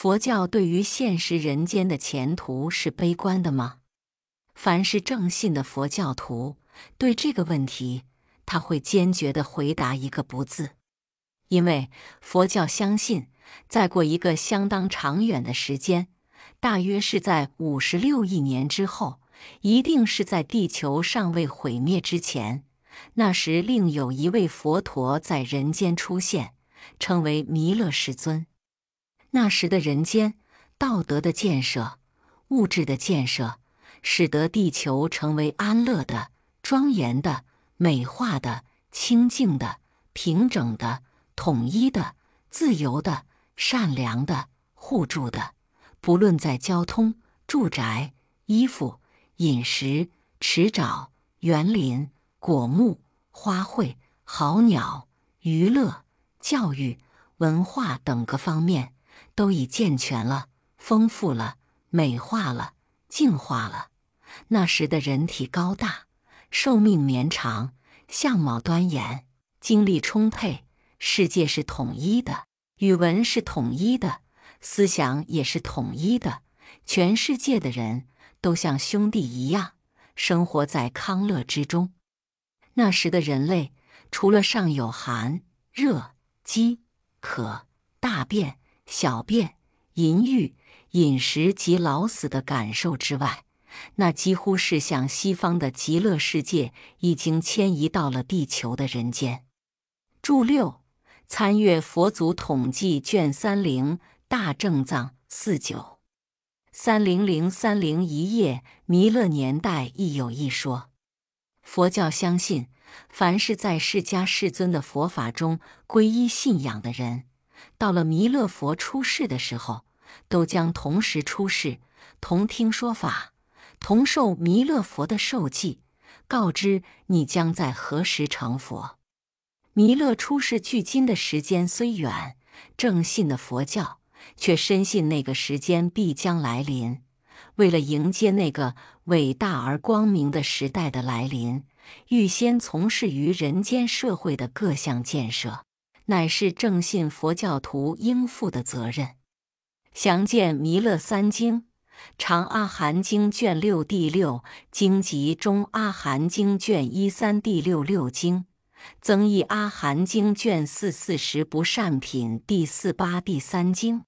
佛教对于现实人间的前途是悲观的吗？凡是正信的佛教徒，对这个问题，他会坚决的回答一个“不”字，因为佛教相信，再过一个相当长远的时间，大约是在五十六亿年之后，一定是在地球尚未毁灭之前，那时另有一位佛陀在人间出现，称为弥勒世尊。那时的人间，道德的建设、物质的建设，使得地球成为安乐的、庄严的、美化的、清净的、平整的、统一的、自由的、善良的、互助的。不论在交通、住宅、衣服、饮食、池沼、园林、果木、花卉、好鸟、娱乐、教育、文化等各方面。都已健全了，丰富了，美化了，净化了。那时的人体高大，寿命绵长，相貌端严，精力充沛。世界是统一的，语文是统一的，思想也是统一的。全世界的人都像兄弟一样，生活在康乐之中。那时的人类，除了上有寒、热、饥、渴、大便。小便、淫欲、饮食及老死的感受之外，那几乎是向西方的极乐世界已经迁移到了地球的人间。注六：参阅《佛祖统计》卷三零大正藏四九三零零三零一页。弥勒年代亦有一说。佛教相信，凡是在释迦世尊的佛法中皈依信仰的人。到了弥勒佛出世的时候，都将同时出世，同听说法，同受弥勒佛的受记，告知你将在何时成佛。弥勒出世距今的时间虽远，正信的佛教却深信那个时间必将来临。为了迎接那个伟大而光明的时代的来临，预先从事于人间社会的各项建设。乃是正信佛教徒应负的责任。详见《弥勒三经》《长阿含经》卷六第六经及《中阿含经》卷一三第六六经，《增益阿含经》卷四四十不善品第四八第三经。